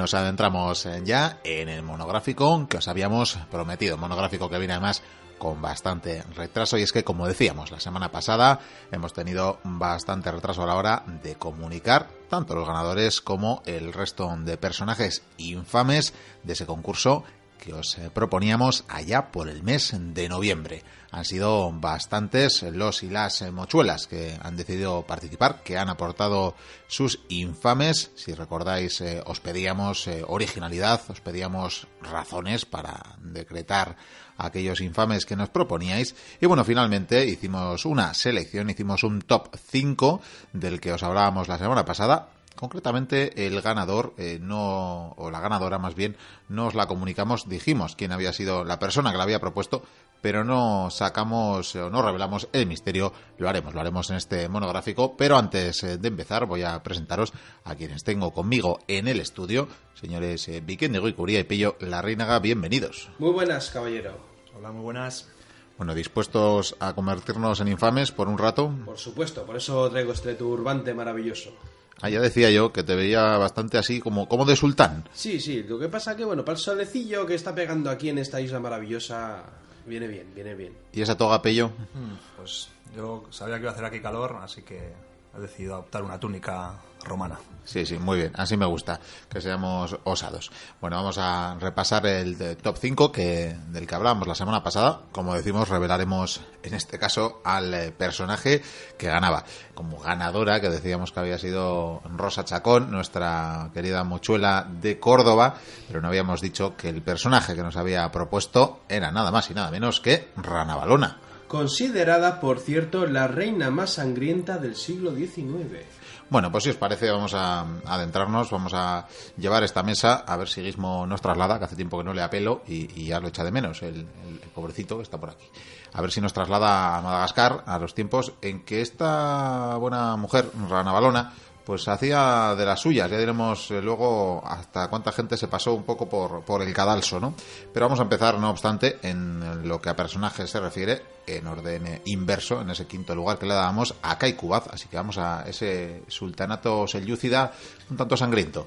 nos adentramos ya en el monográfico que os habíamos prometido. Monográfico que viene además con bastante retraso y es que como decíamos la semana pasada hemos tenido bastante retraso a la hora de comunicar tanto los ganadores como el resto de personajes infames de ese concurso que os eh, proponíamos allá por el mes de noviembre. Han sido bastantes los y las eh, mochuelas que han decidido participar, que han aportado sus infames. Si recordáis, eh, os pedíamos originalidad, os pedíamos razones para decretar aquellos infames que nos proponíais. Y bueno, finalmente hicimos una selección, hicimos un top 5 del que os hablábamos la semana pasada Concretamente, el ganador, eh, no, o la ganadora más bien, nos la comunicamos, dijimos quién había sido la persona que la había propuesto, pero no sacamos o no revelamos el misterio. Lo haremos, lo haremos en este monográfico. Pero antes eh, de empezar, voy a presentaros a quienes tengo conmigo en el estudio. Señores eh, Vikendigo y Curía y Pillo Reinaga, bienvenidos. Muy buenas, caballero. Hola, muy buenas. Bueno, dispuestos a convertirnos en infames por un rato. Por supuesto, por eso traigo este turbante maravilloso. Ah, ya decía yo que te veía bastante así como, como de sultán. Sí, sí, lo que pasa que, bueno, para el solecillo que está pegando aquí en esta isla maravillosa, viene bien, viene bien. ¿Y esa toga pello? Hmm, pues yo sabía que iba a hacer aquí calor, así que he decidido adoptar una túnica romana. Sí, sí, muy bien. Así me gusta, que seamos osados. Bueno, vamos a repasar el top 5 que, del que hablábamos la semana pasada. Como decimos, revelaremos en este caso al eh, personaje que ganaba. Como ganadora, que decíamos que había sido Rosa Chacón, nuestra querida mochuela de Córdoba, pero no habíamos dicho que el personaje que nos había propuesto era nada más y nada menos que Rana Balona. Considerada, por cierto, la reina más sangrienta del siglo XIX. Bueno, pues si os parece, vamos a adentrarnos, vamos a llevar esta mesa a ver si Guismo nos traslada, que hace tiempo que no le apelo y, ya lo echa de menos, el, el, pobrecito que está por aquí. A ver si nos traslada a Madagascar, a los tiempos en que esta buena mujer, Rana Balona, pues hacía de las suyas. Ya diremos eh, luego hasta cuánta gente se pasó un poco por, por el cadalso, ¿no? Pero vamos a empezar, no obstante, en lo que a personajes se refiere, en orden inverso, en ese quinto lugar que le dábamos a Kaikubaz. Así que vamos a ese sultanato selyúcida un tanto sangriento.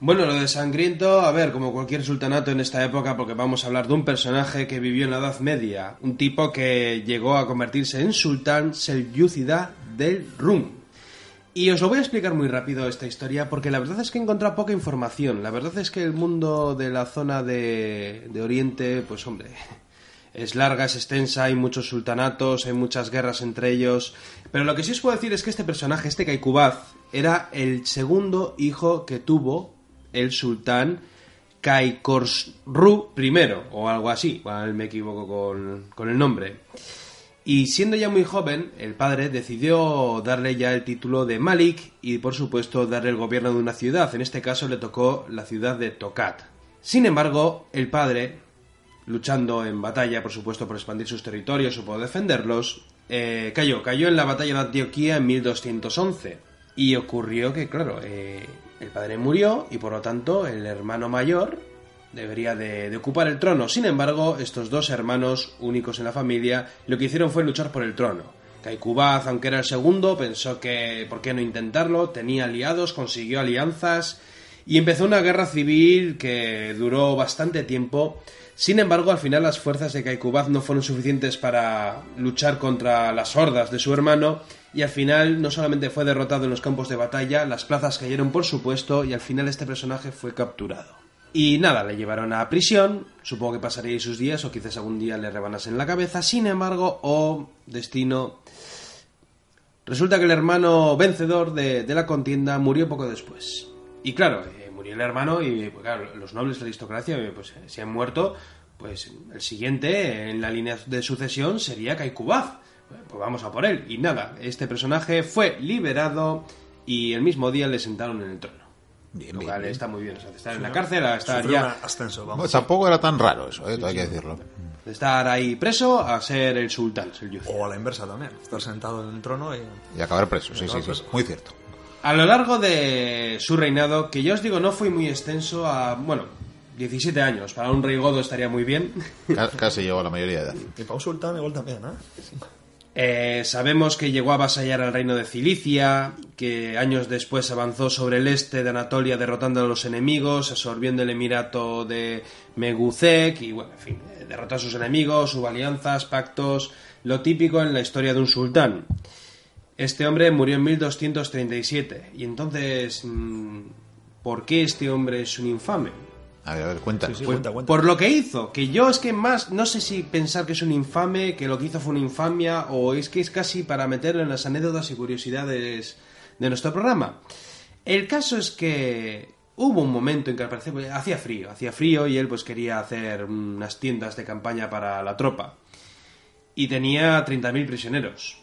Bueno, lo de sangriento, a ver, como cualquier sultanato en esta época, porque vamos a hablar de un personaje que vivió en la Edad Media, un tipo que llegó a convertirse en sultán selyúcida del Rum y os lo voy a explicar muy rápido esta historia porque la verdad es que he encontrado poca información. La verdad es que el mundo de la zona de, Oriente, pues hombre, es larga, es extensa, hay muchos sultanatos, hay muchas guerras entre ellos. Pero lo que sí os puedo decir es que este personaje, este Kaikubaz, era el segundo hijo que tuvo el sultán Kaikorsru I, o algo así, igual me equivoco con, con el nombre. Y siendo ya muy joven, el padre decidió darle ya el título de Malik y por supuesto darle el gobierno de una ciudad, en este caso le tocó la ciudad de Tokat. Sin embargo, el padre, luchando en batalla por supuesto por expandir sus territorios o por defenderlos, eh, cayó, cayó en la batalla de Antioquía en 1211. Y ocurrió que, claro, eh, el padre murió y por lo tanto el hermano mayor, debería de, ocupar el trono. Sin embargo, estos dos hermanos, únicos en la familia, lo que hicieron fue luchar por el trono. Kaikubaz, aunque era el segundo, pensó que por qué no intentarlo, tenía aliados, consiguió alianzas y empezó una guerra civil que duró bastante tiempo. Sin embargo, al final las fuerzas de Kaikubaz no fueron suficientes para luchar contra las hordas de su hermano y al final no solamente fue derrotado en los campos de batalla, las plazas cayeron por supuesto y al final este personaje fue capturado. Y nada, le llevaron a prisión, supongo que pasaría sus días o quizás algún día le rebanasen la cabeza, sin embargo, oh destino, resulta que el hermano vencedor de, la contienda murió poco después. Y claro, eh, murió el hermano y pues, claro, los nobles de la aristocracia eh, pues, se han muerto, pues el siguiente en la línea de sucesión sería Kaikubaz. Pues vamos a por él. Y nada, este personaje fue liberado y el mismo día le sentaron en el trono. Bien, bien, está muy bien. O sea, estar en la cárcel a estar ya. Ascenso, vamos. tampoco era tan raro eso, ¿eh? hay que decirlo. De estar ahí preso a ser el sultán, el O a la inversa también. Estar sentado en el trono y. Y acabar preso, sí, sí, sí. Muy cierto. A lo largo de su reinado, que yo os digo no fue muy extenso a. Bueno, 17 años. Para un rey godo estaría muy bien. Casi llegó a la mayoría de edad. Y para un sultán igual también, ¿eh? Eh, sabemos que llegó a avasallar al reino de Cilicia, que años después avanzó sobre el este de Anatolia derrotando a los enemigos, absorbiendo el emirato de Meguzek y, bueno, en fin, eh, derrotó a sus enemigos, hubo alianzas, pactos, lo típico en la historia de un sultán. Este hombre murió en 1237 y entonces, mm, ¿por qué este hombre es un infame? A ver, a ver, cuenta. Sí, sí, Pues, cuenta, cuenta. Por lo que hizo, que yo es que más, no sé si pensar que es un infame, que lo que hizo fue una infamia, o es que es casi para meterlo en las anécdotas y curiosidades de nuestro programa. El caso es que hubo un momento en que al parecer pues, hacía frío, hacía frío y él pues quería hacer unas tiendas de campaña para la tropa. Y tenía 30.000 prisioneros.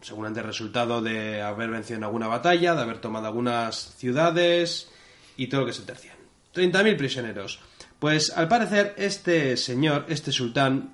Seguramente resultado de haber vencido en alguna batalla, de haber tomado algunas ciudades y todo lo que se tercian. 30.000 prisioneros. Pues al parecer este señor, este sultán,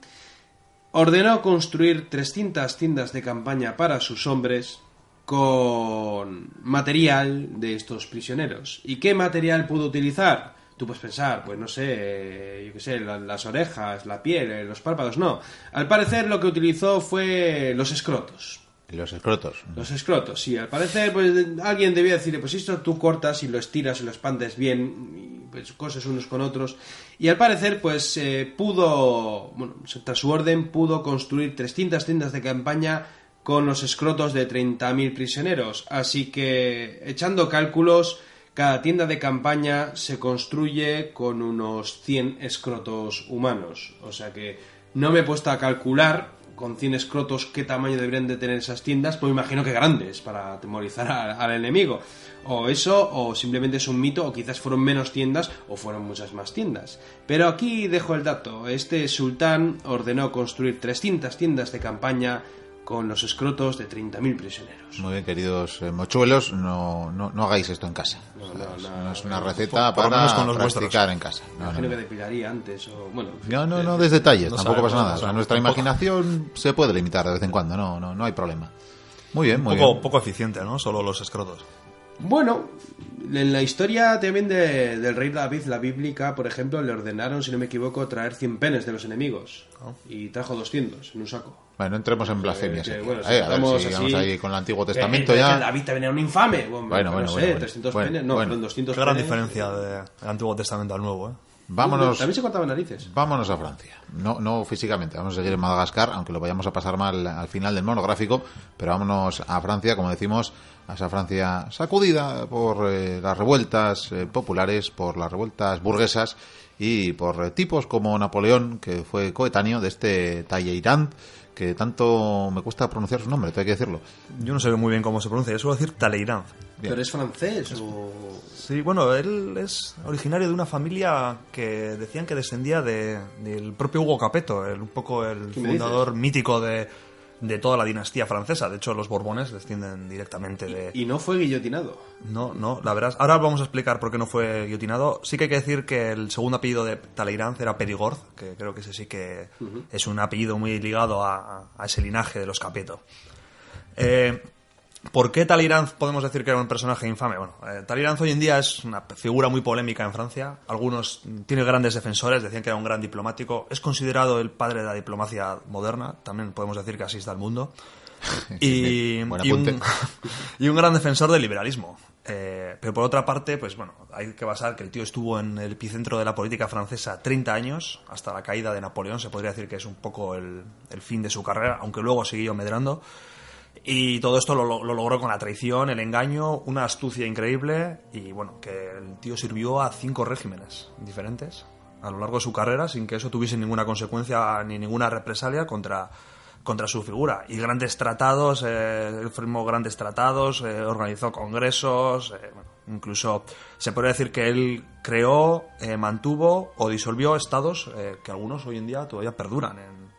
ordenó construir 300 tiendas de campaña para sus hombres con material de estos prisioneros. ¿Y qué material pudo utilizar? Tú puedes pensar, pues no sé, eh, yo qué sé, la- las orejas, la piel, eh, los párpados, no. Al parecer lo que utilizó fue los escrotos. Los escrotos. Los escrotos, sí. Al parecer, pues alguien debía decirle, pues esto tú cortas y lo estiras y lo expandes bien, pues coses unos con otros. Y al parecer, pues eh, pudo, bueno, tras su orden, pudo construir 300 tiendas de campaña con los escrotos de 30.000 prisioneros. Así que, echando cálculos, cada tienda de campaña se construye con unos 100 escrotos humanos. O sea que no me he puesto a calcular con 100 escrotos qué tamaño deberían de tener esas tiendas, pues me imagino que grandes para atemorizar al, enemigo. O eso, o simplemente es un mito, o quizás fueron menos tiendas, o fueron muchas más tiendas. Pero aquí dejo el dato. Este sultán ordenó construir 300 tiendas de campaña con los escrotos de 30.000 prisioneros. Muy bien, queridos eh, mochuelos, no, no, no hagáis esto en casa. No, O sea, no, es- no, no es no, una receta por lo para menos con los practicar vuestros. en casa. Me imagino que depilaría antes, o bueno... No, no, no des detalles, No tampoco sabemos, pasa nada. no O sea, sabemos, nuestra tampoco. imaginación se puede limitar de vez en cuando, no, no, no hay problema. Muy bien, muy poco, bien. poco eficiente, ¿no? Solo los escrotos. Bueno, en la historia también de- del rey David, la bíblica, por ejemplo, le ordenaron, si no me equivoco, traer 100 penes de los enemigos. Y trajo 200 en un saco. Bueno, entremos en blasfemias. que, aquí. bueno, si Eh, a ver si así- vamos ahí con el Antiguo Eh, Testamento eh, ya. David también era un infame. Bueno, Bueno, no bueno, sé, bueno, bueno. 300 Bueno, penes. No, bueno. fueron 200 Qué gran penes. diferencia de- del Antiguo Testamento al Nuevo, ¿eh? Vámonos, También se cortaban narices. vámonos a Francia. No, no físicamente, vamos a seguir en Madagascar, aunque lo vayamos a pasar mal al final del monográfico, pero vámonos a Francia, como decimos, a esa Francia sacudida por eh, las revueltas eh, populares, por las revueltas burguesas y por eh, tipos como Napoleón, que fue coetáneo de este Talleyrand, que tanto me cuesta pronunciar su nombre, tengo que decirlo. Yo no sé muy bien cómo se pronuncia, yo suelo decir Talleyrand. Bien. ¿Pero es francés o...? Sí, bueno, él es originario de una familia que decían que descendía de, del propio Hugo Capeto, el, un poco el ¿Qué me fundador mítico de, de toda la dinastía francesa. De hecho, los Borbones descienden directamente de... Y no fue guillotinado. No, no, la verdad. Ahora vamos a explicar por qué no fue guillotinado. Sí que hay que decir que el segundo apellido de Talleyrand era Perigord, que creo que ese sí que es un apellido muy ligado a, a ese linaje de los Capeto. Eh, ¿Por qué Talleyrand podemos decir que era un personaje infame? Bueno, eh, Talleyrand hoy en día es una figura muy polémica en Francia. Algunos mm, tiene grandes defensores, decían que era un gran diplomático. Es considerado el padre de la diplomacia moderna. También podemos decir que así está el mundo. Y, y un, y un gran defensor del liberalismo. Eh, pero por otra parte, pues bueno, hay que basar que el tío estuvo en el epicentro de la política francesa 30 años, hasta la caída de Napoleón. Se podría decir que es un poco el, el fin de su carrera, aunque luego siguió medrando. Y todo esto lo, lo- lo logró con la traición, el engaño, una astucia increíble y bueno, que el tío sirvió a cinco regímenes diferentes a lo largo de su carrera sin que eso tuviese ninguna consecuencia ni ninguna represalia contra, contra su figura. Y grandes tratados, eh, él firmó grandes tratados, eh, organizó congresos, eh, bueno, incluso se podría decir que él creó, eh, mantuvo o disolvió estados eh, que algunos hoy en día todavía perduran en,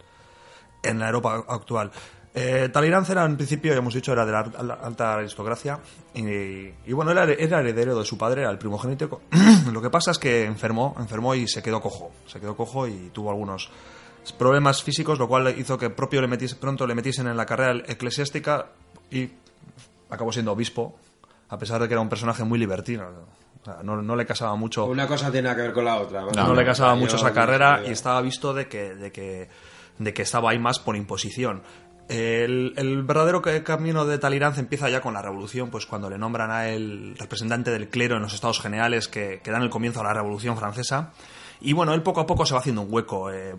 en la Europa actual. Eh, Talleyrand era, en principio, ya hemos dicho, era de la al- alta aristocracia y, y, bueno, era, era heredero de su padre, era el primogénito. Lo que pasa es que enfermó, enfermó y se quedó cojo, se quedó cojo y tuvo algunos problemas físicos, lo cual hizo que propio le metiese, pronto le metiesen en la carrera eclesiástica y acabó siendo obispo, a pesar de que era un personaje muy libertino. O sea, no, no le casaba mucho Una cosa tiene que ver con la otra. no, le casaba mucho esa carrera y estaba visto de que, de que, de que estaba ahí más por imposición. El, verdadero ca- camino de Talleyrand empieza ya con la revolución, pues cuando le nombran a él representante del clero en los Estados Generales que, que dan el comienzo a la Revolución Francesa. Y bueno, él poco a poco se va haciendo un hueco. eh,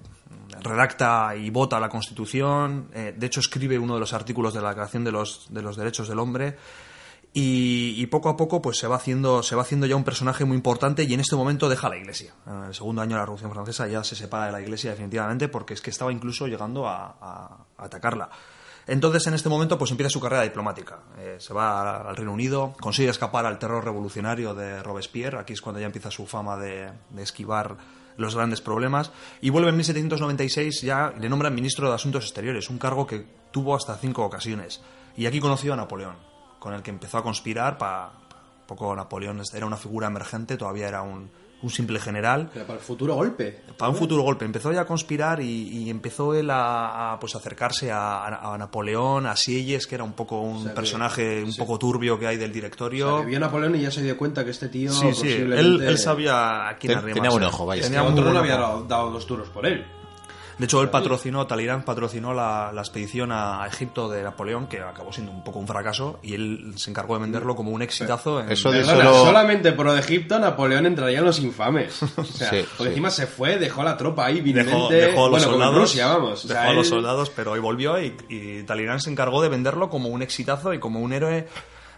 redacta y vota la Constitución. eh, de hecho, escribe uno de los artículos de la Declaración de los, de los Derechos del Hombre. Y, poco a poco pues se va haciendo se va haciendo ya un personaje muy importante y en este momento deja la iglesia. En el segundo año de la revolución francesa ya se separa de la iglesia definitivamente porque es que estaba incluso llegando a, atacarla. Entonces en este momento pues empieza su carrera diplomática. Eh, se va al Reino Unido consigue escapar al terror revolucionario de Robespierre. Aquí es cuando ya empieza su fama de, de esquivar los grandes problemas. Y vuelve en 1796 ya le nombran ministro de Asuntos Exteriores un cargo que tuvo hasta cinco ocasiones. Y aquí conoció a Napoleón con el que empezó a conspirar para poco Napoleón era una figura emergente, todavía era un, un simple general. Pero para el futuro golpe. Para un futuro golpe. Empezó ya a conspirar y, y empezó él a, a, pues acercarse a, a Napoleón, a Sieyes, que era un poco un O sea que- personaje un sí. poco turbio que hay del O directorio. sea, que vio a Napoleón y ya se dio cuenta que este tío sí, sí, él, posiblemente... él sabía a quién Ten- tenía buen ojo, vaya. Que Tenía muy otro no había dado dos duros por él. De hecho, él patrocinó, Talleyrand patrocinó la, la expedición a, a Egipto de Napoleón, que acabó siendo un poco un fracaso, y él se encargó de venderlo como un exitazo. en- Eso de Perdona, solo- solamente por Egipto Napoleón entraría en los infames. O sea, Sí, porque sí. encima se fue, dejó la tropa ahí Dejó, dejó a los bueno, soldados, Rusia, vamos. O dejó a los él- soldados, pero hoy volvió y, y Talleyrand se encargó de venderlo como un exitazo y como un héroe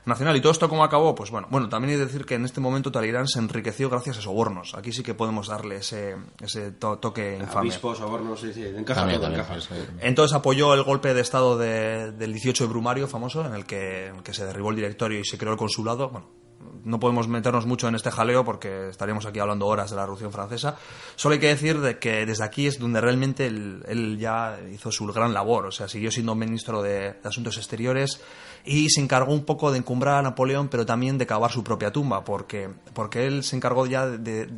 nacional. ¿Y todo esto cómo acabó? Pues bueno, bueno, también hay que decir que en este momento Talleyrand se enriqueció gracias a sobornos. Aquí sí que podemos darle ese, ese to- toque infame. Obispos, sobornos, sí, sí, encaja También, todo, también, encaja. Entonces apoyó el golpe de Estado de- del 18 de Brumario, famoso, en el, que, en el que se derribó el directorio y se creó el consulado. Bueno, no podemos meternos mucho en este jaleo porque estaríamos aquí hablando horas de la Revolución Francesa. Solo hay que decir de que desde aquí es donde realmente él, él ya hizo su gran labor. O sea, siguió siendo ministro de, de Asuntos Exteriores y se encargó un poco de encumbrar a Napoleón, pero también de cavar su propia tumba, porque, porque él se encargó ya de, de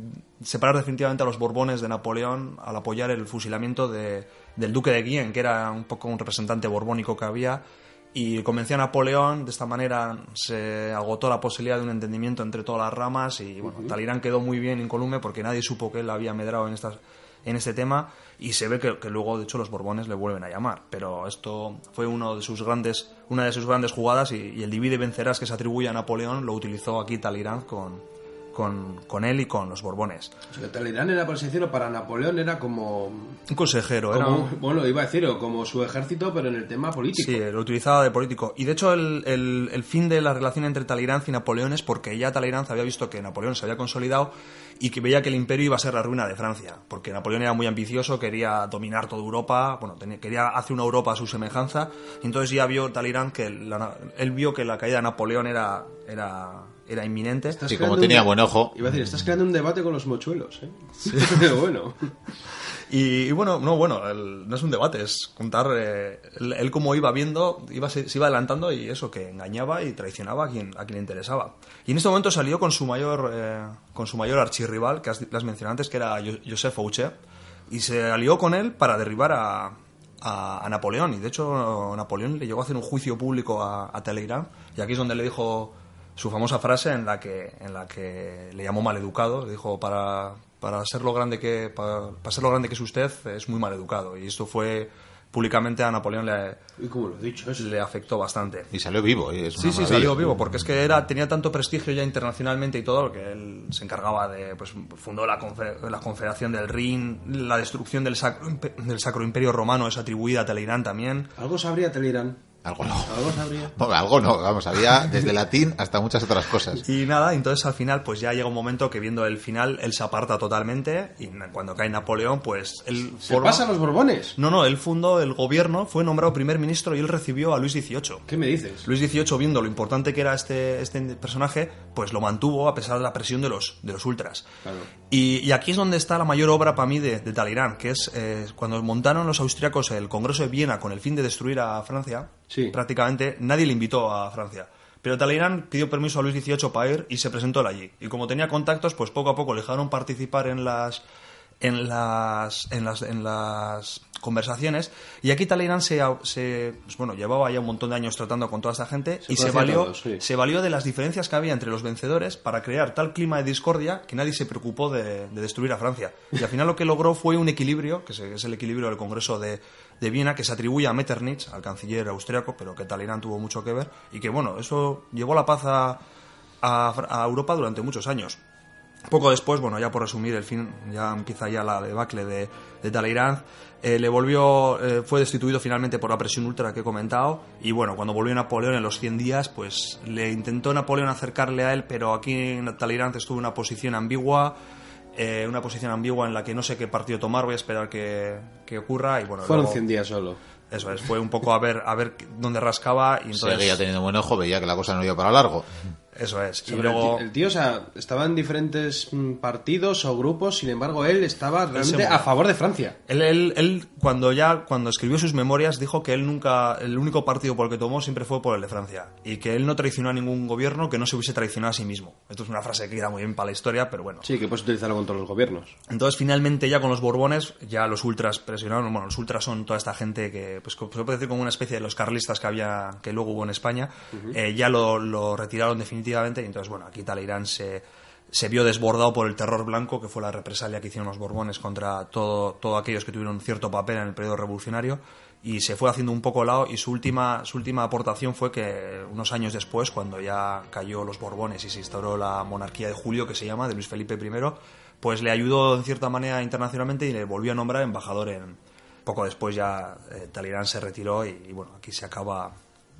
separar definitivamente a los Borbones de Napoleón al apoyar el fusilamiento de- del duque de Guienne, que era un poco un representante borbónico que había, y convenció a Napoleón, de esta manera se agotó la posibilidad de un entendimiento entre todas las ramas y bueno, Talleyrand quedó muy bien incólume porque nadie supo que él había medrado en estas en este tema y se ve que, que luego de hecho los Borbones le vuelven a llamar. Pero esto fue uno de sus grandes una de sus grandes jugadas y, y el divide vencerás que se atribuye a Napoleón lo utilizó aquí Talleyrand con, con, con él y con los Borbones O sea, Talleyrand era, por así decirlo, para Napoleón era como... un consejero era un- Bueno, iba a decir, como su ejército, pero en el tema político. Sí, lo utilizaba de político. Y de hecho, el, el- el fin de la relación entre Talleyrand y Napoleón es porque ya Talleyrand había visto que Napoleón se había consolidado y que veía que el imperio iba a ser la ruina de Francia. Porque Napoleón era muy ambicioso, quería dominar toda Europa, bueno, tenía- quería hacer una Europa a su semejanza. Y entonces ya vio Talleyrand que la- él vio que la caída de Napoleón era, era, era inminente. Estás Sí, como tenía un- buen ojo. Iba a decir, estás creando un debate con los mochuelos, ¿eh? Pero bueno. Y, y bueno, no, bueno, el- no es un debate, es contar eh, él, él cómo iba viendo, iba, se, se iba adelantando y eso, que engañaba y traicionaba a quien, a quien le interesaba. Y en este momento salió con su mayor, eh, con su mayor archirrival, que has, has mencionado antes, que era Jo- Joseph Fouché, y se alió con él para derribar a, a- a Napoleón. Y de hecho, Napoleón le llegó a hacer un juicio público a, a Talleyrand, y aquí es donde le dijo su famosa frase en la que, en la que le llamó maleducado, le dijo para, para ser lo grande que para, para ser lo grande que es usted es muy maleducado y esto fue públicamente a Napoleón le, Y como lo he dicho, es... le afectó bastante. Y salió vivo. y es Sí, sí, salió vivo, porque es que era, tenía tanto prestigio ya internacionalmente y todo, que él se encargaba de, pues fundó la, la Confederación del Rin, la destrucción del Sacro, del Sacro Imperio Romano es atribuida a Talleyrand también. Algo sabría Talleyrand. Algo no. Algo sabría. No, algo no, vamos, había desde latín hasta muchas otras cosas. Y nada, entonces al final pues ya llega un momento que viendo el final él se aparta totalmente y cuando cae Napoleón pues él Se forma- pasa a los Borbones. No, no, él fundó el gobierno, fue nombrado primer ministro y él recibió a Luis XVIII. ¿Qué me dices? Luis XVIII, viendo lo importante que era este, este personaje, pues lo mantuvo a pesar de la presión de los, de los ultras. Claro. Y, y aquí es donde está la mayor obra para mí de, de Talleyrand, que es eh, cuando montaron los austriacos el Congreso de Viena con el fin de destruir a Francia, Sí. prácticamente nadie le invitó a Francia. Pero Talleyrand pidió permiso a Luis XVIII para ir y se presentó él allí. Y como tenía contactos, pues poco a poco le dejaron participar en las en las, en las, en las conversaciones. Y aquí Talleyrand se, se pues bueno, llevaba ya un montón de años tratando con toda esta gente Se y se valió, sí. se valió de las diferencias que había entre los vencedores para crear tal clima de discordia que nadie se preocupó de, de destruir a Francia. Y al final lo que logró fue un equilibrio, que es el equilibrio del Congreso de, de Viena, que se atribuye a Metternich, al canciller austriaco, pero que Talleyrand tuvo mucho que ver. Y que, bueno, eso llevó la paz a, Europa durante muchos años. Poco después, bueno, ya por resumir el fin, ya empieza ya la debacle de, de Talleyrand. Eh, le volvió, eh, fue destituido finalmente por la presión ultra que he comentado. Y bueno, cuando volvió Napoleón en los 100 días, pues le intentó Napoleón acercarle a él, pero aquí Talleyrand estuvo en una posición ambigua. Eh, una posición ambigua en la que no sé qué partido tomar, voy a esperar que, que ocurra. Y bueno, Fueron luego- 100 días solo. Eso es, fue un poco a ver, a ver dónde rascaba. Y entonces, Seguía teniendo buen ojo, veía que la cosa no iba para largo. Eso es. Y luego, el, tío, o sea, estaba en diferentes mm, partidos o grupos, sin embargo, él estaba realmente a favor de Francia. Él, él, él, cuando ya cuando escribió sus memorias dijo que él nunca el único partido por el que tomó siempre fue por el de Francia y que él no traicionó a ningún gobierno que no se hubiese traicionado a sí mismo. Esto es una frase que queda muy bien para la historia, pero bueno. Sí, que puedes utilizarlo con todos los gobiernos. Entonces finalmente ya con los Borbones ya los ultras presionaron, bueno, los ultras son toda esta gente que pues se puede decir como una especie de los carlistas que había que luego hubo en España, eh, ya lo, lo retiraron definitivamente y entonces bueno, aquí Talleyrand se se vio desbordado por el terror blanco, que fue la represalia que hicieron los Borbones contra todo, todos aquellos que tuvieron cierto papel en el periodo revolucionario, y se fue haciendo un poco lado, y su última, su última aportación fue que unos años después, cuando ya cayó los Borbones y se instauró la monarquía de Julio, que se llama, de Luis Felipe I, pues le ayudó en cierta manera internacionalmente y le volvió a nombrar embajador en... Poco después ya eh, se retiró y, y bueno, aquí se acaba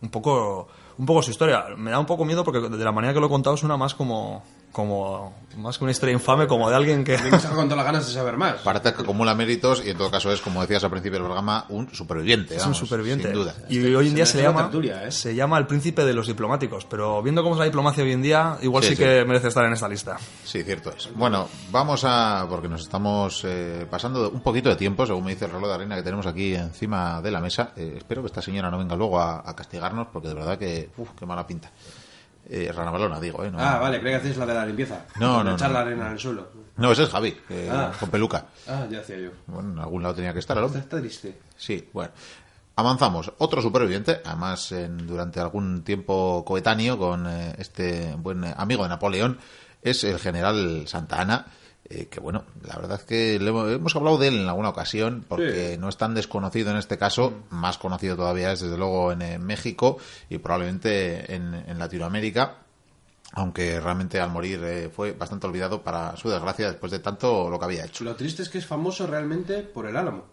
un poco, un poco su historia. Me da un poco miedo porque de la manera que lo he contado suena más como, como más que una historia infame, como de alguien que... Con todas las ganas de saber más. Parece que acumula méritos y en todo caso es, como decías al principio del programa, un superviviente. Es un superviviente. Sin duda. Y hoy en día se se, llama tertulia, ¿eh? se llama el príncipe de los diplomáticos, pero viendo cómo es la diplomacia hoy en día, igual Sí, sí, sí. que merece estar en esta lista. Sí, cierto es. Bueno, vamos a. porque nos estamos eh, pasando un poquito de tiempo, según me dice el reloj de arena que tenemos aquí encima de la mesa. Eh, espero que esta señora no venga luego a, a castigarnos, porque de verdad que. Uf, qué mala pinta. Eh, Rana Balona, digo, ¿eh? No, Ah, vale, creo que hacéis la de la limpieza. No, no, Echar no. la arena en el suelo. No, ese es Javi, eh, Ah. con peluca. Ah, ya hacía yo. Bueno, en algún lado tenía que estar el Está, está triste. Sí, bueno. Avanzamos. Otro superviviente, además en- durante algún tiempo coetáneo con eh, este buen amigo de Napoleón, es el general Santa Ana, eh, que bueno, la verdad es que le hemos, hemos hablado de él en alguna ocasión, porque Sí. no es tan desconocido en este caso, más conocido todavía es desde luego en, México y probablemente en, en Latinoamérica. Aunque realmente al morir eh, fue bastante olvidado para su desgracia después de tanto lo que había hecho. Lo triste es que es famoso realmente por el álamo.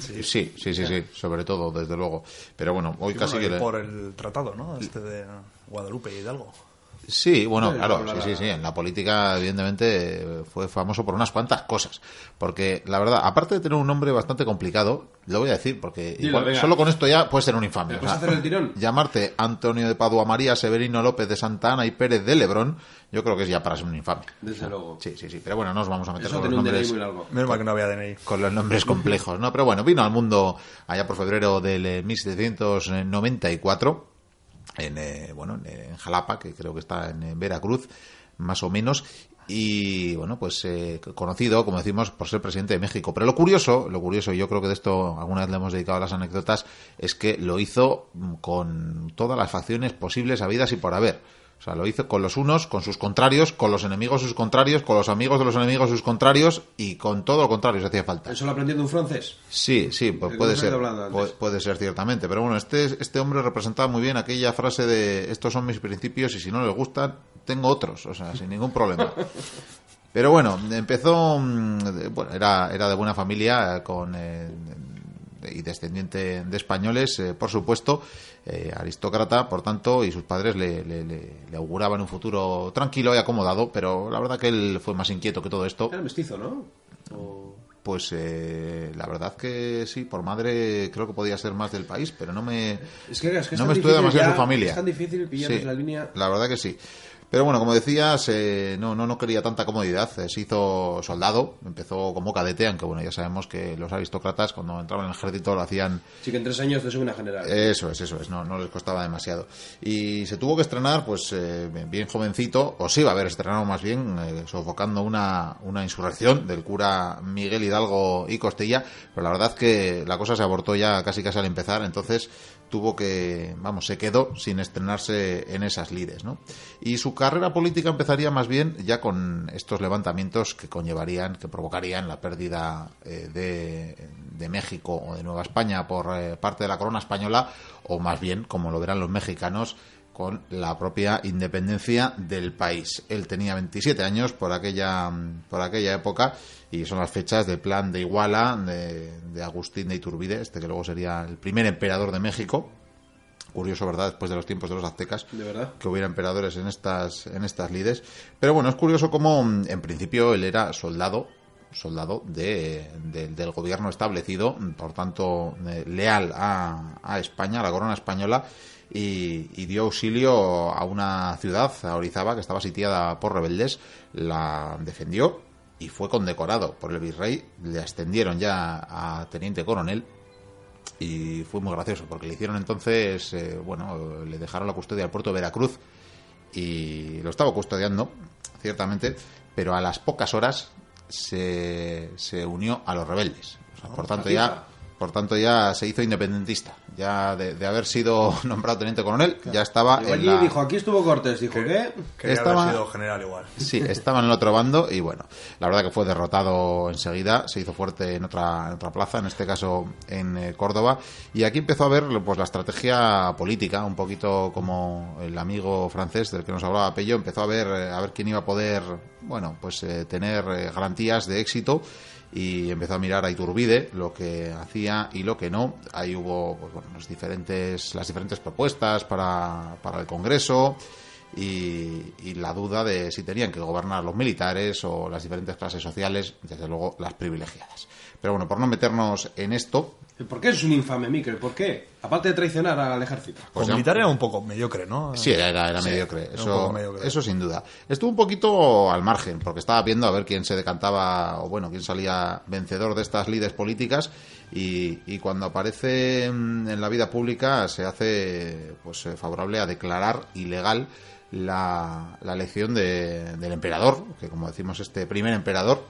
Sí, sí, sí, sí, sobre todo, desde luego. Pero bueno, hoy casi bueno, que... le- por el tratado, ¿no? Este de Guadalupe y Hidalgo. Sí, bueno, Sí, claro, sí, sí, sí. En la política, evidentemente, eh, fue famoso por unas cuantas cosas. Porque, la verdad, aparte de tener un nombre bastante complicado, lo voy a decir, porque Dilo, igual, solo con esto ya puede ser un infame. ¿Me O puedes sea, hacer el tirón? Llamarte Antonio de Padua María, Severino López de Santa Ana y Pérez de Lebrón, yo creo que es ya para ser un infame. Desde luego. Sí, sí, sí. Pero bueno, no nos vamos a meter Eso con los nombres. Menos mal que no había DNI. con los nombres complejos, ¿no? Pero bueno, vino al mundo allá por febrero del eh, 1794 en eh, bueno en, en Jalapa, que creo que está en, eh, Veracruz, más o menos. Y bueno, pues eh, conocido, como decimos, por ser presidente de México. Pero lo curioso, lo curioso, y yo creo que de esto alguna vez le hemos dedicado las anécdotas, es que lo hizo mm, con todas las facciones posibles, habidas y por haber. O sea, lo hizo con los unos, con sus contrarios, con los enemigos sus contrarios, con los amigos de los enemigos sus contrarios y con todo lo contrario si hacía falta. ¿Eso lo aprendió de un francés? Sí, sí, pues puede ser. ido hablando antes. Pu- Puede ser ciertamente. Pero bueno, este, este hombre representaba muy bien aquella frase de estos son mis principios y si no les gustan, tengo otros. O sea, sin ningún problema. Pero bueno, empezó. mm, Bueno, era, era de buena familia, eh, con. eh, y descendiente de españoles, eh, por supuesto, eh, aristócrata, por tanto, y sus padres le, le- le- le auguraban un futuro tranquilo y acomodado, pero la verdad que él fue más inquieto que todo esto. Era mestizo, ¿no? O- Pues eh, la verdad que sí, por madre creo que podía ser más del país, pero no me, Es que, es que es no me estudia demasiado ya- su familia. Es tan difícil pillar Sí, la línea. La verdad que sí. Pero bueno, como decías, eh, no, no, no quería tanta comodidad. Eh, se hizo soldado, empezó como cadete, aunque bueno, ya sabemos que los aristócratas cuando entraban en el ejército lo hacían... Sí, que en tres años te una general. Eso es, eso es, no, no les costaba demasiado. Y se tuvo que estrenar, pues eh, bien jovencito, o sí va a haber estrenado más bien, sofocando una, una insurrección del cura Miguel Hidalgo y Costilla, pero la verdad que la cosa se abortó ya casi casi al empezar, entonces tuvo que, vamos, se quedó sin estrenarse en esas lides, ¿no? Y su carrera política empezaría más bien ya con estos levantamientos que conllevarían, que provocarían la pérdida eh, de, de, México o de Nueva España por eh, parte de la corona española, o más bien, como lo verán los mexicanos, con la propia independencia del país. Él tenía 27 años por aquella, por aquella época y son las fechas del plan de Iguala de, Agustín de Iturbide, este que luego sería el primer emperador de México. Curioso, ¿verdad? Después de los tiempos de los aztecas, que hubiera emperadores en estas, en estas lides. Pero bueno, es curioso cómo en principio él era soldado, soldado de, del gobierno establecido, por tanto eh, leal a, a España, a la corona española, y, dio auxilio a una ciudad, a Orizaba, que estaba sitiada por rebeldes, la defendió y fue condecorado por el virrey, le ascendieron ya a teniente coronel y fue muy gracioso porque le hicieron entonces, eh, bueno, le dejaron la custodia al puerto de Veracruz y lo estaba custodiando, ciertamente, pero a las pocas horas se, se unió a los rebeldes. por tanto, ya por tanto ya se hizo independentista. Ya de, haber sido nombrado teniente coronel, ya estaba en allí dijo, aquí estuvo Cortés, dijo que... estaba sido general igual. Sí, estaba en el otro bando y bueno, la verdad que fue derrotado enseguida, se hizo fuerte en otra, otra plaza, en este caso en eh, Córdoba, y aquí empezó a ver pues la estrategia política, un poquito como el amigo francés del que nos hablaba Pello, empezó a ver eh, a ver quién iba a poder, bueno, pues eh, tener garantías de éxito y empezó a mirar a Iturbide lo que hacía y lo que no. Ahí hubo pues, diferentes, las diferentes propuestas para, para el Congreso y, la duda de si tenían que gobernar los militares o las diferentes clases sociales, desde luego las privilegiadas. Pero bueno, por no meternos en esto, ¿Por qué es un infame, Miquel? ¿Por qué? Aparte de traicionar al ejército. Pues militar era un poco mediocre, ¿no? Sí, era, mediocre. Eso, eso sin duda. Estuvo un poquito al margen, porque estaba viendo a ver quién se decantaba, o bueno, quién salía vencedor de estas lides políticas. Y, cuando aparece en la vida pública se hace pues eh, favorable a declarar ilegal la, la elección del emperador, que como decimos, este primer emperador,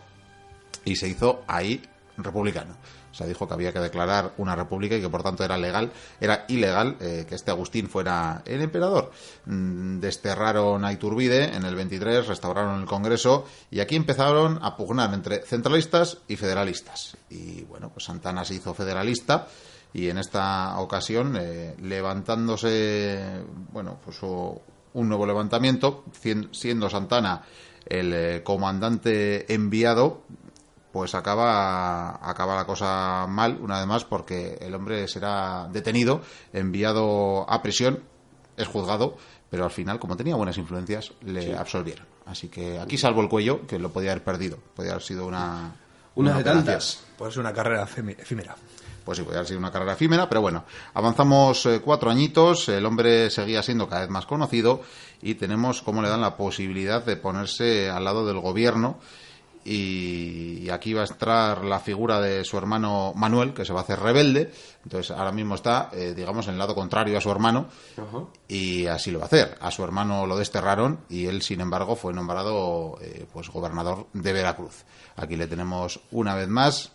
y se hizo ahí republicano. O sea, dijo que había que declarar una república y que por tanto era legal, era ilegal eh, que este Agustín fuera el emperador. Mm, desterraron a Iturbide en el 23, restauraron el Congreso y aquí empezaron a pugnar entre centralistas y federalistas. Y bueno, pues Santana se hizo federalista y en esta ocasión eh, levantándose, bueno, pues un nuevo levantamiento, siendo Santana el eh, comandante enviado pues acaba, acaba la cosa mal, una vez más, porque el hombre será detenido, enviado a prisión, es juzgado, pero al final, como tenía buenas influencias, le absolvieron. Así que aquí salvo el cuello, que lo podía haber perdido. Podía haber sido una. Una, de tantas. Puede ser una carrera efímera. Pues sí, podía haber sido una carrera efímera, pero bueno, avanzamos eh, cuatro añitos, el hombre seguía siendo cada vez más conocido y tenemos cómo le dan la posibilidad de ponerse al lado del gobierno y aquí va a entrar la figura de su hermano Manuel, que se va a hacer rebelde. Entonces ahora mismo está, eh, digamos, en el lado contrario a su hermano y así lo va a hacer. A su hermano lo desterraron y él, sin embargo, fue nombrado eh, pues gobernador de Veracruz. Aquí le tenemos una vez más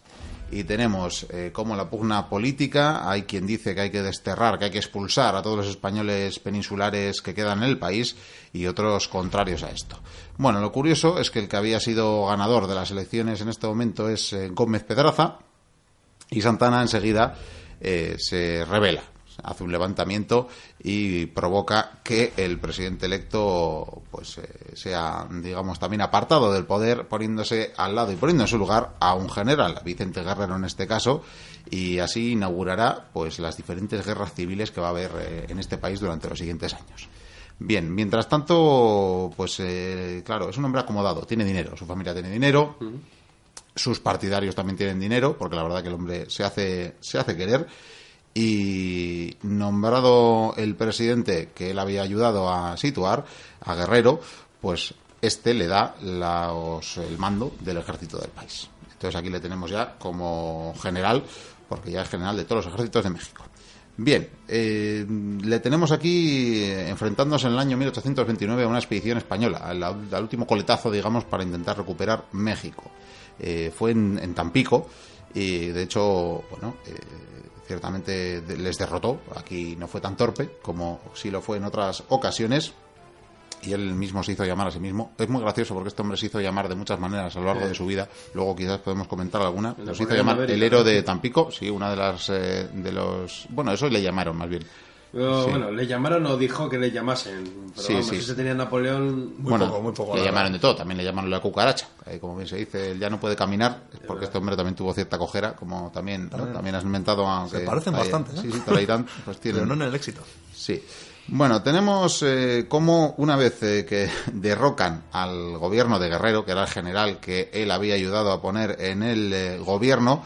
y tenemos eh, como la pugna política, hay quien dice que hay que desterrar, que hay que expulsar a todos los españoles peninsulares que quedan en el país y otros contrarios a esto. Bueno, lo curioso es que el que había sido ganador de las elecciones en este momento es eh, Gómez Pedraza y Santana enseguida eh, se revela hace un levantamiento y provoca que el presidente electo pues eh, sea digamos también apartado del poder poniéndose al lado y poniendo en su lugar a un general Vicente Guerrero en este caso y así inaugurará pues las diferentes guerras civiles que va a haber eh, en este país durante los siguientes años. Bien, mientras tanto, pues eh, claro, es un hombre acomodado, tiene dinero, su familia tiene dinero, sus partidarios también tienen dinero, porque la verdad que el hombre se hace, se hace querer y nombrado el presidente que él había ayudado a situar, a Guerrero, pues este le da el mando del ejército del país. Entonces aquí le tenemos ya como general, porque ya es general de todos los ejércitos de México. Bien, eh, le tenemos aquí enfrentándose en el año 1829 a una expedición española, al, último coletazo, digamos, para intentar recuperar México. Eh, fue en, Tampico y, de hecho, bueno, eh, ciertamente les derrotó. Aquí no fue tan torpe como sí lo fue en otras ocasiones, y él mismo se hizo llamar a sí mismo. Es muy gracioso porque este hombre se hizo llamar de muchas maneras a lo largo de su vida. Luego quizás podemos comentar alguna. se hizo llamar el héroe de Tampico, sí, una de las eh, de los bueno, eso le llamaron más bien. Bueno, le llamaron o dijo que le llamasen. Pero sí, vamos, sí. se tenía Napoleón muy poco, muy poco. Le llamaron de todo, también le llamaron la cucaracha. Eh, como bien se dice, él ya no puede caminar, porque este hombre también tuvo cierta cojera, como también, también has inventado. Aunque se parecen bastante, ¿eh? Sí, sí, pues Pero no en el éxito. Sí. Bueno, tenemos eh, como una vez eh, que derrocan al gobierno de Guerrero, que era el general que él había ayudado a poner en el eh, gobierno,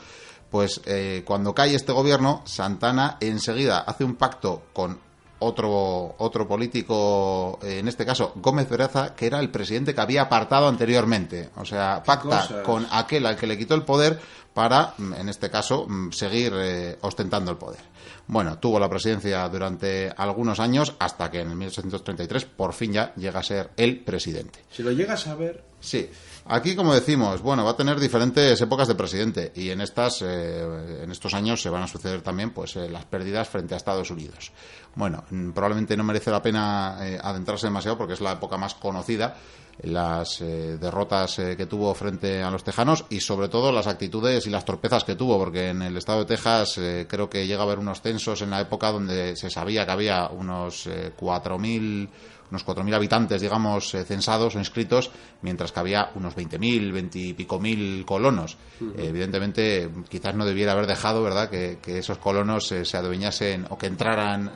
pues cuando cae este gobierno, Santana enseguida hace un pacto con otro, otro político, en este caso Gómez Veraza, que era el presidente que había apartado anteriormente. O sea, pacta con aquel al que le quitó el poder para, en este caso, mm, seguir ostentando el poder. Bueno, tuvo la presidencia durante algunos años hasta que en el 1833 por fin ya llega a ser el presidente. Si lo llegas a ver. Sí. Aquí, como decimos, bueno, va a tener diferentes épocas de presidente y en estas, eh, en estos años se van a suceder también, pues, eh, las pérdidas frente a Estados Unidos. Bueno, mm, probablemente no merece la pena eh, adentrarse demasiado porque es la época más conocida las eh, derrotas eh, que tuvo frente a los tejanos y sobre todo las actitudes y las torpezas que tuvo, porque en el estado de Texas creo que llega a haber unos censos en la época donde se sabía que había unos 4.000 unos 4.000 habitantes, digamos, censados o inscritos, mientras que había unos 20.000, 20 y pico mil colonos. evidentemente, quizás no debiera haber dejado, ¿verdad?, que, esos colonos se adueñasen o que entraran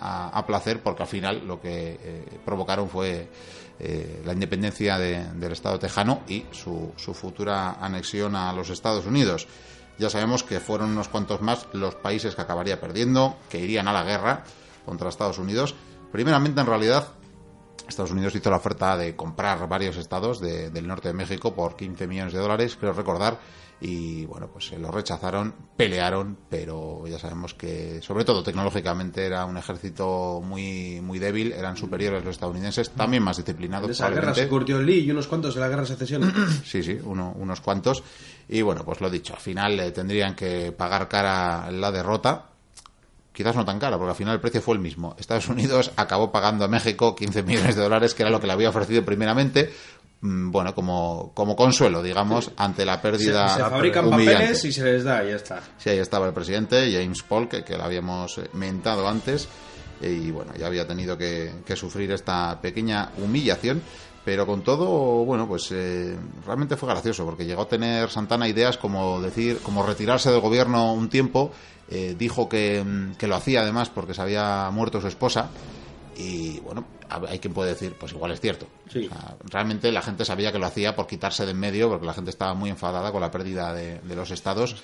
a, a, placer, porque al final lo que provocaron fue eh, la independencia del Estado tejano y su, futura anexión a los Estados Unidos. Ya sabemos que fueron unos cuantos más los países que acabaría perdiendo, que irían a la guerra contra Estados Unidos. Primeramente, en realidad, Estados Unidos hizo la oferta de comprar varios estados del norte de México por 15 millones de dólares, creo recordar, y bueno, pues se lo rechazaron, pelearon, pero ya sabemos que sobre todo tecnológicamente era un ejército muy muy débil, eran superiores los estadounidenses, también más disciplinados. En esa guerra se curtió Lee y unos cuantos de la guerra de secesión. sí, sí, unos cuantos. Y bueno, pues lo dicho, al final eh, tendrían que pagar cara la derrota, quizás no tan cara, porque al final el precio fue el mismo. Estados Unidos acabó pagando a México 15 millones de dólares, que era lo que le había ofrecido primeramente, Mm, bueno, como, como consuelo, digamos, ante la pérdida. Se, fabrican papeles y se les da, ya está. Sí, ahí estaba el presidente, James Polk, que, que lo habíamos eh, mentado antes, y bueno, ya había tenido que, sufrir esta pequeña humillación. Pero con todo, bueno, pues eh, realmente fue gracioso, porque llegó a tener Santana ideas como decir, como retirarse del gobierno un tiempo. Eh, dijo que, mm, que lo hacía además porque se había muerto su esposa y bueno, hay quien puede decir, pues igual es cierto. realmente la gente sabía que lo hacía por quitarse de en medio, porque la gente estaba muy enfadada con la pérdida de, los estados.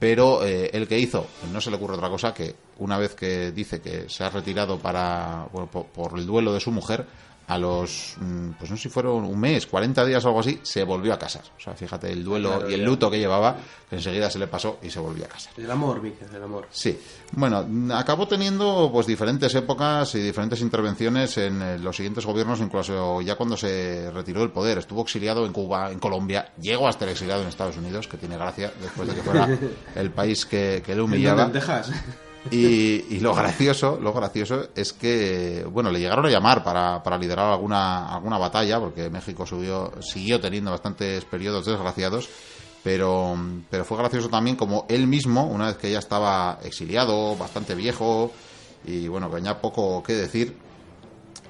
Pero eh, el que hizo, no se le ocurre otra cosa que una vez que dice que se ha retirado para por el duelo de su mujer, a los, mm, pues no sé si fueron un mes, 40 días o algo así, se volvió a casar. O sea, fíjate el duelo y el luto que llevaba, que enseguida se le pasó y se volvió a casar. El amor, Víctor, el amor. Sí. Bueno, acabó teniendo pues diferentes épocas y diferentes intervenciones en eh, los siguientes gobiernos, incluso ya cuando se retiró del poder. Estuvo exiliado en Cuba, en Colombia, llegó hasta el exiliado en Estados Unidos, que tiene gracia, después de que fuera el país que, que le humillaba. ¿En Texas? Y, lo gracioso, lo gracioso es que, bueno, le llegaron a llamar para, para liderar alguna, alguna batalla, porque México subió, siguió teniendo bastantes periodos desgraciados, pero, pero fue gracioso también como él mismo, una vez que ya estaba exiliado, bastante viejo, y bueno, que ya poco que decir,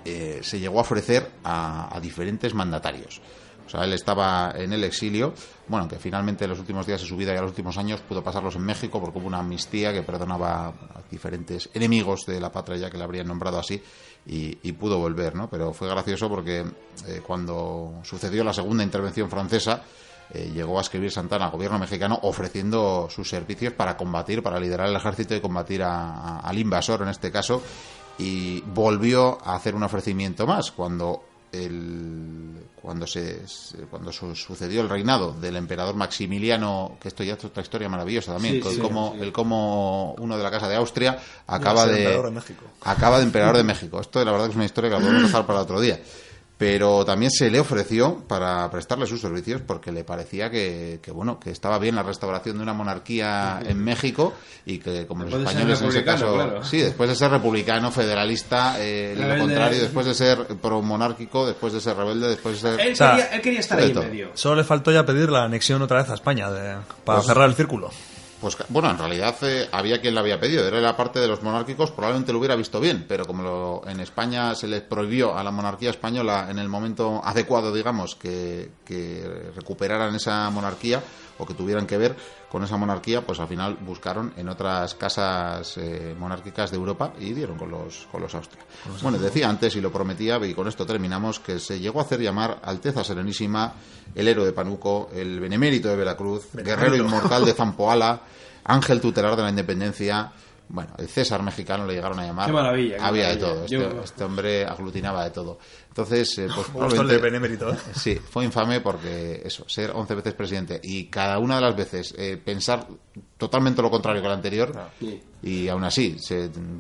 eh, se llegó a ofrecer a diferentes mandatarios. O sea, él estaba en el exilio, bueno, que finalmente en los últimos días de su vida y en los últimos años pudo pasarlos en México porque hubo una amnistía que perdonaba a diferentes enemigos de la patria ya que le habrían nombrado así y, pudo volver, ¿no? Pero fue gracioso porque eh, cuando sucedió la segunda intervención francesa, eh, llegó a escribir Santana al gobierno mexicano ofreciendo sus servicios para combatir, para liderar el ejército y combatir al invasor en este caso. Y volvió a hacer un ofrecimiento más cuando el, cuando se cuando sucedió el reinado del emperador Maximiliano, que esto ya es otra historia maravillosa también, el, como, el como uno de la casa de Austria acaba de, acaba de emperador de México. Esto la verdad que es una historia que la podemos dejar para otro día pero también se le ofreció para prestarle sus servicios porque le parecía que, bueno que estaba bien la restauración de una monarquía en México y que como los españoles en ese caso sí después de ser republicano federalista eh, lo contrario después de ser pro-monárquico después de ser rebelde después de ser él, quería, estar ahí en medio. Solo le faltó ya pedir la anexión otra vez a España para pues cerrar el círculo pues bueno, en realidad eh, había quien la había pedido, era la parte de los monárquicos, probablemente lo hubiera visto bien, pero como en España se les prohibió a la monarquía española en el momento adecuado, digamos, que, recuperaran esa monarquía o que tuvieran que ver con esa monarquía, pues al final buscaron en otras casas eh, monárquicas de Europa y dieron con los, con los Austria. Bueno, decía antes y lo prometía, y con esto terminamos, que se llegó a hacer llamar Alteza Serenísima el héroe de Panuco, el benemérito de Veracruz, guerrero inmortal de Zampoala, ángel tutelar de la independencia. Bueno, el César mexicano le llegaron a llamar. Qué maravilla. Había de todo. Este, este, hombre aglutinaba de todo. Entonces, eh, pues probablemente, de benemérito. ¿eh? Sí, fue infame porque eso, ser 11 veces presidente y cada una de las veces eh, pensar totalmente lo contrario que el anterior y aún así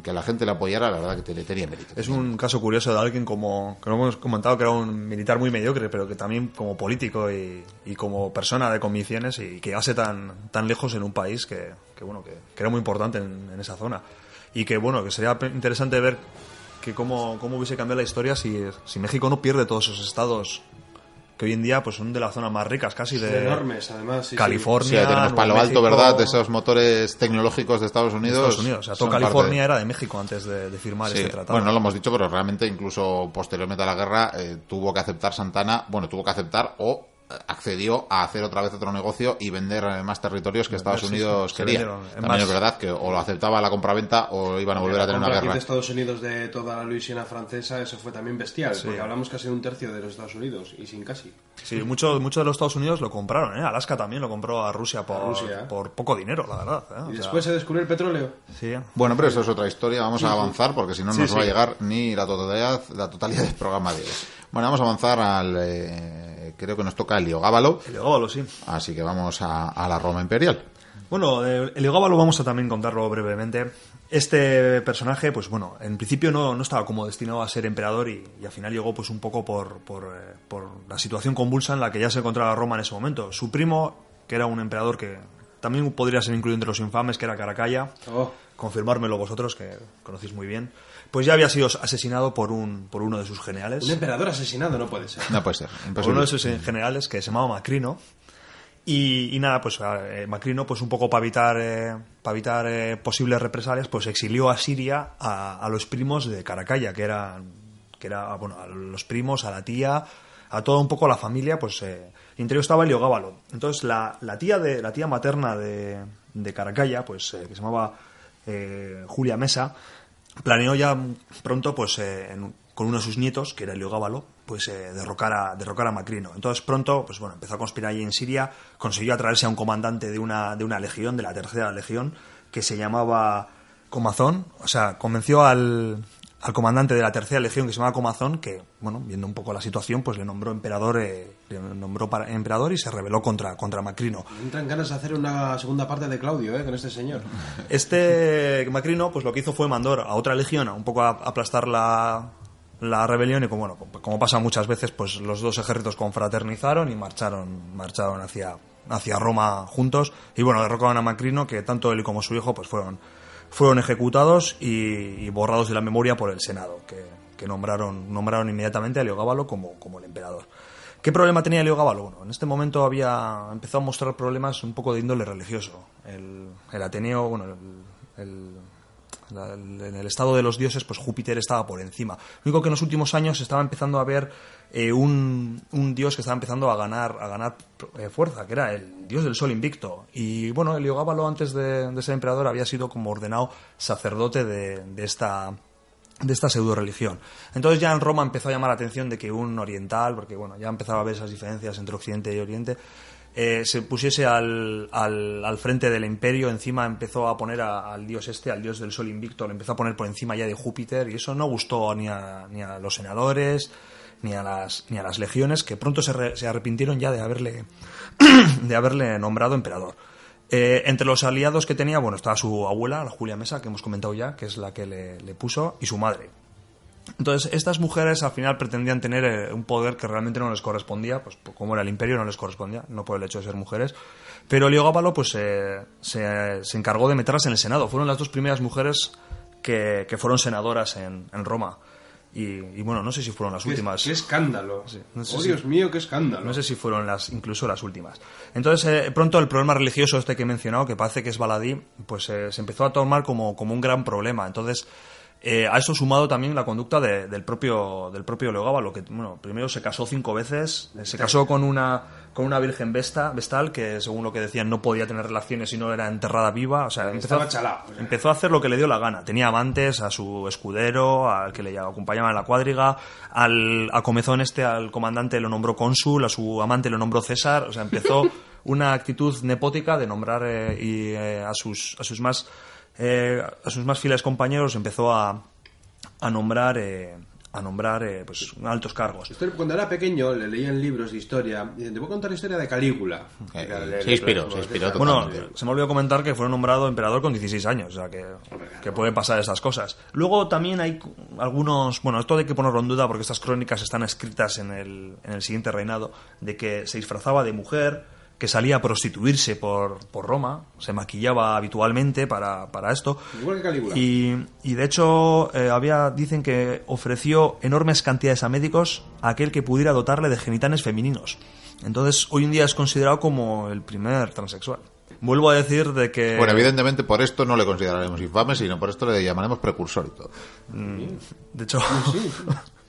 que la gente le apoyara, la verdad que tenía mérito. Es un caso curioso de alguien como, que no hemos comentado, que era un militar muy mediocre, pero que también como político y, como persona de convicciones y que hace tan, tan lejos en un país que, bueno, que, era muy importante en, en esa zona. Y que bueno, que sería interesante ver que cómo, cómo hubiese cambiado la historia si, si México no pierde todos esos estados que hoy en día pues son de las zonas más ricas casi de enormes además California sí, tenemos Palo Alto verdad esos motores tecnológicos de Estados Unidos, Estados Unidos. o sea todo California era de México antes de, firmar este tratado bueno no lo hemos dicho pero realmente incluso posteriormente a la guerra eh, tuvo que aceptar Santana bueno tuvo que aceptar o accedió a hacer otra vez otro negocio y vender más territorios que Estados Unidos quería. También es verdad que o lo aceptaba la compraventa o iban a volver a tener una guerra. de Estados Unidos de toda la Luisiana francesa, eso fue también bestial, porque hablamos casi de un tercio de los Estados Unidos y sin casi. Sí, mucho, mucho de los Estados Unidos lo compraron, ¿eh? Alaska también lo compró a Rusia por, por poco dinero, la verdad. ¿eh? Y después se descubrió el petróleo. Sí. Bueno, pero eso es otra historia, vamos a avanzar porque si no, no nos va a llegar ni la totalidad, la totalidad del programa de hoy. Bueno, vamos a avanzar al... Eh, creo que nos toca el Heliogábalo. Heliogábalo, sí. Así que vamos a, la Roma imperial. Bueno, el Heliogábalo vamos a también contarlo brevemente. Este personaje, pues bueno, en principio no, no estaba como destinado a ser emperador y, al final llegó pues un poco por, eh, por, la situación convulsa en la que ya se encontraba Roma en ese momento. Su primo, que era un emperador que también podría ser incluido entre los infames, que era Caracalla, oh. Confirmármelo vosotros, que conocéis muy bien pues ya había sido asesinado por, un, por uno de sus generales. Un emperador asesinado no puede ser. No puede ser. Por uno de sus generales que se llamaba Macrino. Y, nada, pues eh, Macrino, pues un poco para evitar, eh, para evitar eh, posibles represalias, pues exilió a Siria a, los primos de Caracalla, que eran, que era, bueno, a los primos, a la tía, a toda un poco la familia, pues entre ellos estaba Heliogábalo. Entonces la, la, tía de, la tía materna de, de Caracalla, pues que se llamaba Julia Mesa, planeó ya pronto, pues, eh, con uno de sus nietos, que era Heliogábalo, pues eh, derrocar, a, derrocar a Macrino. Entonces pronto, pues bueno, empezó a conspirar allí en Siria, consiguió atraerse a un comandante de una, de una legión, de la tercera legión, que se llamaba Comazón, o sea, convenció al, al comandante de la tercera legión que se llama Comazón, que, bueno, viendo un poco la situación, pues le nombró emperador, eh, le nombró para, emperador y se rebeló contra, contra Macrino. Entran ganas de hacer una segunda parte de Claudio, eh, con este señor. Este Macrino, pues lo que hizo fue mandar a otra legión a un poco a aplastar la, la rebelión y como, bueno, como pasa muchas veces, pues los dos ejércitos confraternizaron y marcharon, marcharon hacia, hacia Roma juntos y bueno, derrocaron a Macrino que tanto él como su hijo pues fueron fueron ejecutados y, borrados de la memoria por el Senado, que, nombraron, nombraron inmediatamente a Heliogábalo como, como el emperador. ¿Qué problema tenía Heliogábalo? Bueno, en este momento había empezado a mostrar problemas un poco de índole religioso. El, el Ateneo, bueno, el, en el estado de los dioses, pues Júpiter estaba por encima. Lo único que en los últimos años estaba empezando a ver eh, un, un, dios que estaba empezando a ganar, a ganar eh, fuerza, que era el dios del sol invicto. Y bueno, Heliogábalo, antes de, ser emperador, había sido como ordenado sacerdote de, de esta de esta pseudo religión. Entonces ya en Roma empezó a llamar la atención de que un oriental, porque bueno, ya empezaba a ver esas diferencias entre Occidente y Oriente, eh, se pusiese al, al, al, frente del imperio, encima empezó a poner al dios este, al dios del sol invicto, lo empezó a poner por encima ya de Júpiter y eso no gustó ni a, ni a los senadores ni a las, ni a las legiones que pronto se, re, se arrepintieron ya de haberle, de haberle nombrado emperador. Eh, entre los aliados que tenía, bueno, estaba su abuela, la Julia Mesa, que hemos comentado ya, que es la que le, le puso, y su madre. Entonces, estas mujeres al final pretendían tener eh, un poder que realmente no les correspondía, pues como era el imperio no les correspondía, no por el hecho de ser mujeres. Pero Heliogábalo pues eh, se, se, encargó de meterlas en el Senado. Fueron las dos primeras mujeres que, que fueron senadoras en, en Roma. Y, y, bueno, no sé si fueron las ¿Qué, últimas. ¡Qué escándalo! Sí, no sé ¡Oh, si- Dios mío, qué escándalo! No sé si fueron las, incluso las últimas. Entonces, eh, pronto el problema religioso este que he mencionado, que parece que es baladí, pues eh, se empezó a tomar como, como un gran problema. Entonces, eh, a eso sumado también la conducta de- del propio del propio Leogábalo, que bueno, primero se casó cinco veces, eh, se casó con una con una virgen vesta, vestal que según lo que decían no podía tener relaciones si no era enterrada viva, o sea, empezó, o sea. empezó a hacer lo que le dio la gana. Tenía amantes, a su escudero, al que le acompañaba en la cuadriga, al a Comezón este, al comandante lo nombró cónsul, a su amante lo nombró César, o sea, empezó una actitud nepótica de nombrar eh, y, eh, a sus a sus más eh, a sus más fieles compañeros empezó a, a nombrar eh, a nombrar eh, pues altos cargos. Cuando era pequeño le leían libros de historia y te voy a contar la historia de Calígula. Eh, el- se inspiró, se inspiró Bueno, se me olvidó comentar que fue nombrado emperador con 16 años, o sea que, que pueden pasar estas cosas. Luego también hay algunos, bueno, esto hay que ponerlo en duda porque estas crónicas están escritas en el, en el siguiente reinado, de que se disfrazaba de mujer, que salía a prostituirse por, por Roma, se maquillaba habitualmente para, para esto. Igual que Calígula. Y, y de hecho, eh, había, dicen que ofreció enormes cantidades a médicos a aquel que pudiera dotarle de genitales femeninos. Entonces, hoy en día es considerado como el primer transexual. Vuelvo a decir de que... Bueno, evidentemente por esto no le consideraremos infame, sino por esto le llamaremos precursor y todo. De hecho...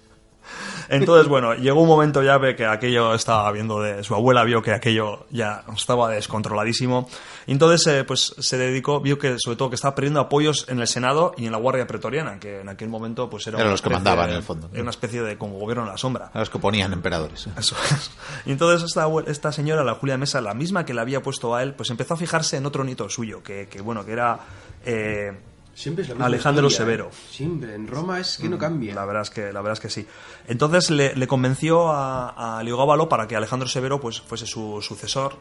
Entonces, bueno, llegó un momento ya que aquello estaba viendo de... Su abuela vio que aquello ya estaba descontroladísimo. Entonces, eh, pues se dedicó, vio que sobre todo que estaba perdiendo apoyos en el Senado y en la Guardia Pretoriana, que en aquel momento pues era... Eran los que mandaban, en el fondo. Era una especie de como gobierno en la sombra. Los que ponían emperadores. Eso es. Y entonces esta, señora, la Julia Mesa, la misma que le había puesto a él, pues empezó a fijarse en otro nieto suyo, que, que, bueno, que era... eh, Siempre es la misma Alejandro historia, Severo. ¿eh? Siempre. En Roma es que no cambia. La verdad es que, la verdad es que sí. Entonces le, le convenció a, a Liogábalo para que Alejandro Severo pues, fuese su sucesor.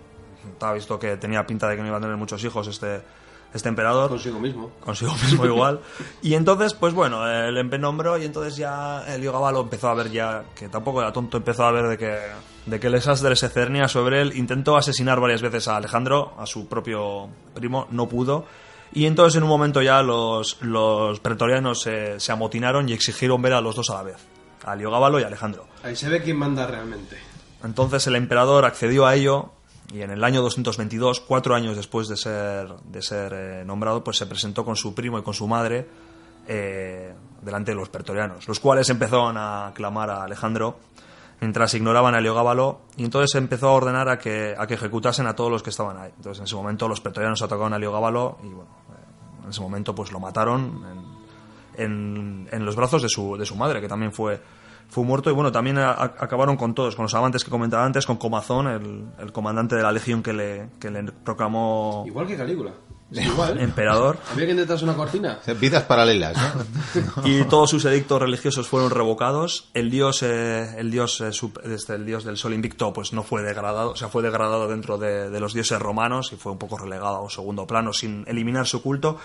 Estaba visto que tenía pinta de que no iba a tener muchos hijos este, este emperador. Consigo mismo. Consigo mismo igual. Y entonces, pues bueno, él empe- nombró y entonces ya el Gabalo empezó a ver ya, que tampoco era tonto, empezó a ver de que, de que el desastre se cernía sobre él. Intentó asesinar varias veces a Alejandro, a su propio primo, no pudo. Y entonces en un momento ya los, los pretorianos se, se amotinaron y exigieron ver a los dos a la vez, a Liogábalo y a Alejandro. Ahí se ve quién manda realmente. Entonces el emperador accedió a ello y en el año 222, cuatro años después de ser, de ser eh, nombrado, pues se presentó con su primo y con su madre eh, delante de los pretorianos, los cuales empezaron a clamar a Alejandro mientras ignoraban a Heliogábalo y entonces empezó a ordenar a que, a que ejecutasen a todos los que estaban ahí. Entonces en ese momento los pretorianos atacaron a Heliogábalo y bueno, en ese momento pues lo mataron en, en, los brazos de su, de su madre, que también fue, fue muerto. Y bueno, también a- acabaron con todos, con los amantes que comentaba antes, con Comazón, el, el comandante de la legión que le, que le proclamó Igual que Calígula. Es igual. emperador. Había que intentarse una cortina. Vidas paralelas, ¿no? y todos sus edictos religiosos fueron revocados. El dios, eh, el dios, eh, sup- este, el dios del sol invicto, pues no fue degradado, o sea, fue degradado dentro de, de los dioses romanos y fue un poco relegado a un segundo plano sin eliminar su culto.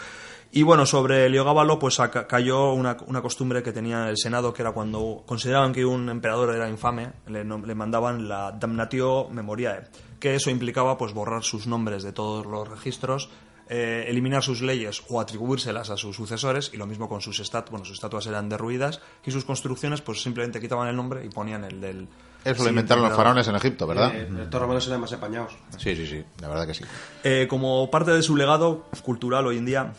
Y bueno, sobre Heliogábalo, pues cayó una, una costumbre que tenía el Senado, que era cuando consideraban que un emperador era infame, le, le mandaban la damnatio memoriae, que eso implicaba pues borrar sus nombres de todos los registros eh, eliminar sus leyes o atribuírselas a sus sucesores y lo mismo con sus estatuas, bueno, sus estatuas eran derruidas y sus construcciones pues simplemente quitaban el nombre y ponían el del Eso lo inventaron los faraones en Egipto, ¿verdad? Eh, estos romanos eran más apañados. Sí, sí, sí, la verdad que sí. Eh, como parte de su legado cultural hoy en día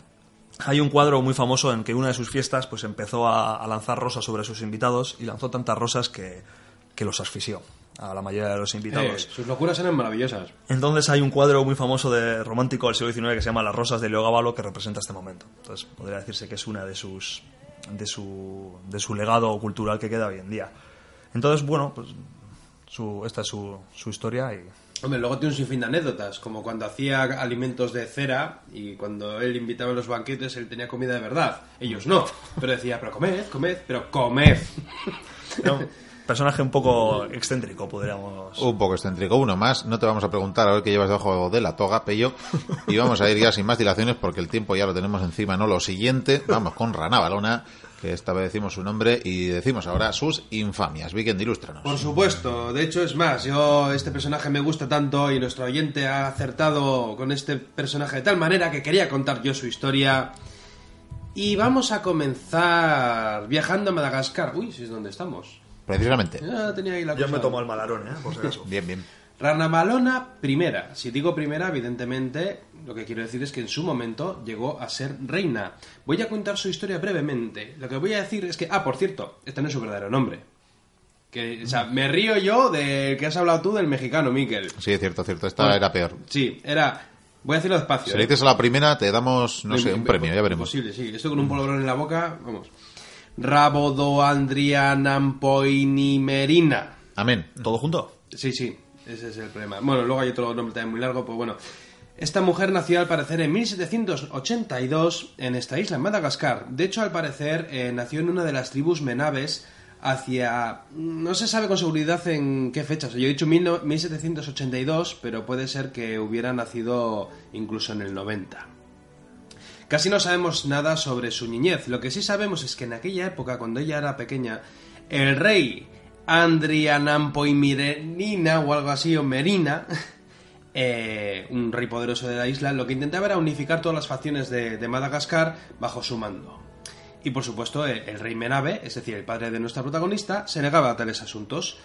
hay un cuadro muy famoso en que una de sus fiestas pues empezó a, a lanzar rosas sobre sus invitados y lanzó tantas rosas que, que los asfixió a la mayoría de los Eh, invitados. sus locuras eran maravillosas. Entonces hay un cuadro muy famoso de romántico del siglo XIX que se llama Las rosas de Leogábalo que representa este momento. Entonces podría decirse que es una de sus de su de su legado cultural que queda hoy en día. Entonces bueno pues su, esta es su, su historia y Hombre, luego tiene un sinfín de anécdotas, como cuando hacía alimentos de cera y cuando él invitaba a los banquetes, él tenía comida de verdad. Ellos no. Pero decía, pero comed, comed, pero comed. Un personaje un poco excéntrico, podríamos. Un poco excéntrico. Uno más. No te vamos a preguntar a ver qué llevas debajo de la toga, Pello. Y vamos a ir ya sin más dilaciones porque el tiempo ya lo tenemos encima. No lo siguiente. Vamos con Rana Balona, que esta vez decimos su nombre y decimos ahora sus infamias. Weekend, ilústranos. Por supuesto, de hecho es más, yo este personaje me gusta tanto y nuestro oyente ha acertado con este personaje de tal manera que quería contar yo su historia. Y vamos a comenzar viajando a Madagascar. Uy, si es donde estamos. Precisamente. Ya tenía ahí la Yo cosa. me tomo el malarón, ¿eh? Por si acaso. Bien, bien. Ranabalona primera. Si digo primera, evidentemente, lo que quiero decir es que en su momento llegó a ser reina. Voy a contar su historia brevemente. Lo que voy a decir es que, ah, por cierto, este no es su verdadero nombre. Que, o sea, me río yo del que has hablado tú del mexicano, Miquel. Sí, es cierto, cierto. Esta era peor. Sí, era. Voy a decirlo despacio. Si le dices a la primera, te damos, no sé, un premio, ya veremos. Posible, sí. Esto con un polvorón en la boca, vamos. Rabodoandrianampoinimerina. Amén. ¿Todo junto? Sí, sí, ese es el problema. Bueno, luego hay otro nombre también muy largo, pues bueno. Esta mujer nació al parecer en 1782 en esta isla, en Madagascar. De hecho, al parecer, eh, nació en una de las tribus menabes hacia... No se sabe con seguridad en qué fecha. O sea, yo he dicho mil no- 1782, pero puede ser que hubiera nacido incluso en el 90. Casi no sabemos nada sobre su niñez. Lo que sí sabemos es que en aquella época, cuando ella era pequeña, el rey Andrianampoimirenina o algo así, o Merina, eh, un rey poderoso de la isla, lo que intentaba era unificar todas las facciones de, Madagascar bajo su mando. Y por supuesto, eh, el rey Menabe, es decir, el padre de nuestra protagonista, se negaba a tales asuntos.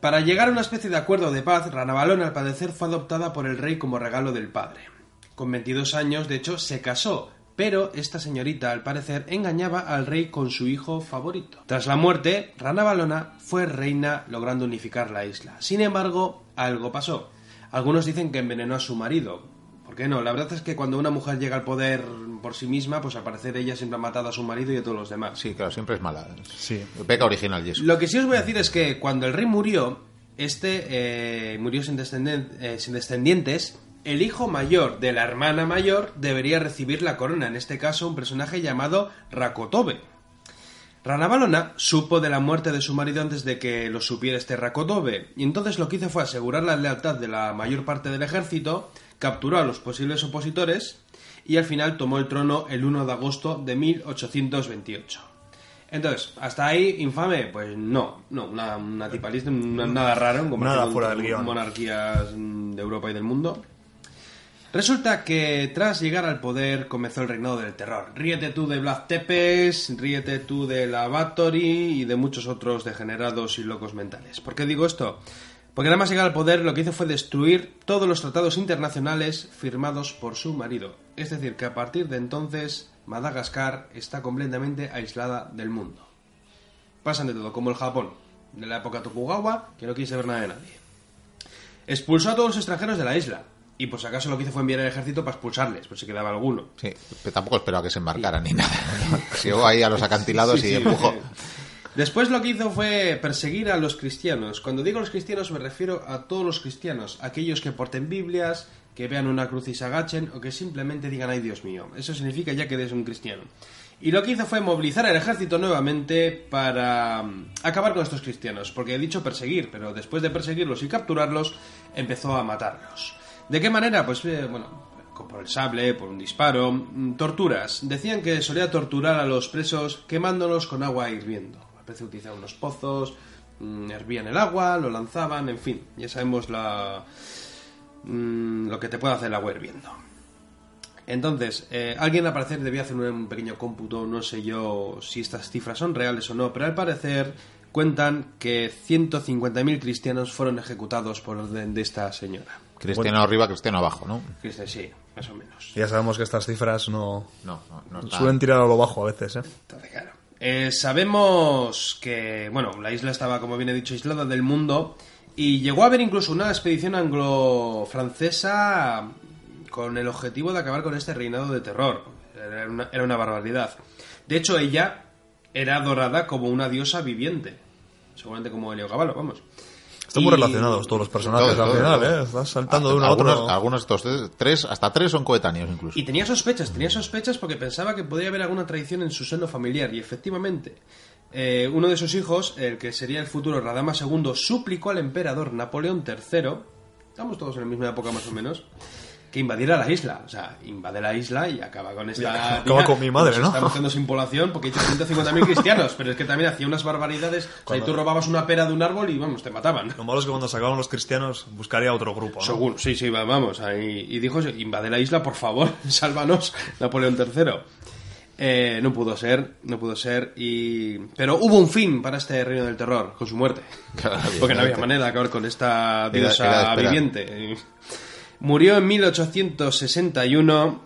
Para llegar a una especie de acuerdo de paz, Ranabalón al parecer fue adoptada por el rey como regalo del padre. Con 22 años, de hecho, se casó, pero esta señorita, al parecer, engañaba al rey con su hijo favorito. Tras la muerte, Ranabalona fue reina logrando unificar la isla. Sin embargo, algo pasó. Algunos dicen que envenenó a su marido. ¿Por qué no? La verdad es que cuando una mujer llega al poder por sí misma, pues al parecer ella siempre ha matado a su marido y a todos los demás. Sí, claro, siempre es mala. Sí. Peca original y eso. Lo que sí os voy a decir es que cuando el rey murió, este eh, murió sin, descenden- eh, sin descendientes. El hijo mayor de la hermana mayor debería recibir la corona, en este caso un personaje llamado Rakotobe. Ranabalona supo de la muerte de su marido antes de que lo supiera este Rakotobe, y entonces lo que hizo fue asegurar la lealtad de la mayor parte del ejército, capturó a los posibles opositores y al final tomó el trono el 1 de agosto de 1828. Entonces, hasta ahí, infame, pues no, no, una, una tipa lista, una- nada raro comparación Nada fuera del guion. monarquías de Europa y del mundo. Resulta que tras llegar al poder comenzó el reinado del terror. Ríete tú de Vlad Tepes, ríete tú de la y de muchos otros degenerados y locos mentales. ¿Por qué digo esto? Porque nada más llegar al poder lo que hizo fue destruir todos los tratados internacionales firmados por su marido. Es decir, que a partir de entonces Madagascar está completamente aislada del mundo. Pasan de todo, como el Japón, de la época Tokugawa, que no quiere saber nada de nadie. Expulsó a todos los extranjeros de la isla. Y por si acaso lo que hizo fue enviar al ejército para expulsarles, por si quedaba alguno. Sí, pero tampoco esperaba que se embarcaran ni nada. Llegó ahí a los acantilados Sí, y empujó. Después lo que hizo fue perseguir a los cristianos. Cuando digo los cristianos me refiero a todos los cristianos, aquellos que porten Biblias, que vean una cruz y se agachen o que simplemente digan ay Dios mío. Eso significa ya que eres un cristiano. Y lo que hizo fue movilizar el ejército nuevamente para mm, acabar con estos cristianos, porque he dicho perseguir, pero después de perseguirlos y capturarlos, empezó a matarlos. ¿De qué manera? Pues eh, bueno, por el sable, por un disparo, mm, torturas. Decían que solía torturar a los presos quemándolos con agua hirviendo. A veces utilizaban unos pozos, mm, hervían el agua, lo lanzaban, en fin, ya sabemos la, mm, lo que te puede hacer el agua hirviendo. Entonces, eh, alguien al parecer debía hacer un, pequeño cómputo, no sé yo si estas cifras son reales o no, pero al parecer cuentan que 150.000 cristianos fueron ejecutados por orden de esta señora. Cristiano arriba, cristiano abajo, ¿no? Cristian, sí, más o menos. Ya sabemos que estas cifras no, No, no, suelen tirar a lo bajo a veces, ¿eh? Entonces, claro. Eh, sabemos que, bueno, la isla estaba, como bien he dicho, aislada del mundo y llegó a haber incluso una expedición anglo-francesa con el objetivo de acabar con este reinado de terror. Era una, era una barbaridad. De hecho, ella era adorada como una diosa viviente. Seguramente como Heliogábalo, vamos. Están muy relacionados todos los personajes Todo, al final, todo. ¿eh? Estás saltando de uno a otro. Algunos de estos tres- tres, hasta tres son coetáneos incluso. Y tenía sospechas, tenía sospechas porque pensaba que podría haber alguna traición en su seno familiar. Y efectivamente, eh, uno de sus hijos, el que sería el futuro Radama II, suplicó al emperador Napoleón III, estamos todos en la misma época más o menos, que invadiera la isla. O sea, invade la isla y acaba con esta... acaba con mi madre, ¿no? Estamos haciendo sin población porque hay 150.000 cristianos, pero es que también hacía unas barbaridades. O sea, y Cuando- tú robabas una pera de un árbol y, vamos, te mataban. Lo malo es que cuando se acaban los cristianos buscaría otro grupo, ¿no? Según, sí, sí, va- vamos. ahí- y dijo, invade la isla, por favor, sálvanos, Napoleón III. Eh, no pudo ser, no pudo ser, y... pero hubo un fin para este reino del terror, con su muerte. Claro, Porque no había manera de acabar con esta diosa era viviente. Murió en 1861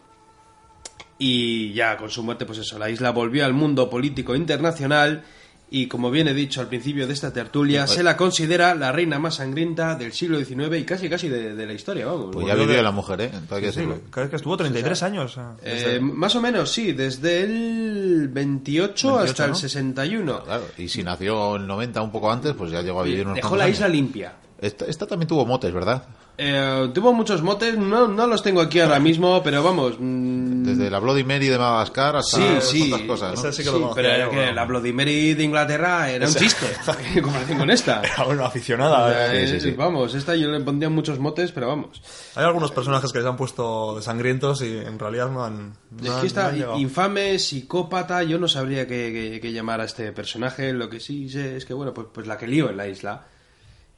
y ya con su muerte, pues eso, la isla volvió al mundo político internacional y como bien he dicho al principio de esta tertulia, se la considera la reina más sangrienta del siglo XIX y casi casi de, de la historia, vamos. Pues ya vivió de- la mujer, ¿eh? Entonces hay que Sí, decirlo. creo que estuvo 33 años. eh, desde- Eh, más o menos, sí, desde el 28, 28, hasta el ¿no? 61. Claro, y si nació el 90 un poco antes, pues ya llegó a vivir unos Dejó la años. isla limpia. Esta, esta también tuvo motes, ¿verdad? Eh, tuvo muchos motes, no, no los tengo aquí ahora mismo, pero vamos. mm, Desde la Bloody Mary de Madagascar hasta Sí, sí. otras cosas, ¿no? Esa sí que lo Sí, conocía pero que la Bloody Mary de Inglaterra era un chiste en comparación con esta. Era una aficionada. eh. Eh, sí, sí. Vamos, esta yo le pondría muchos motes, pero vamos. Hay algunos personajes que se han puesto de sangrientos y en realidad no han. no Es que está no infame, psicópata, yo no sabría qué, qué- qué llamar a este personaje. Lo que sí sé es que, bueno, pues, pues la que lío en la isla.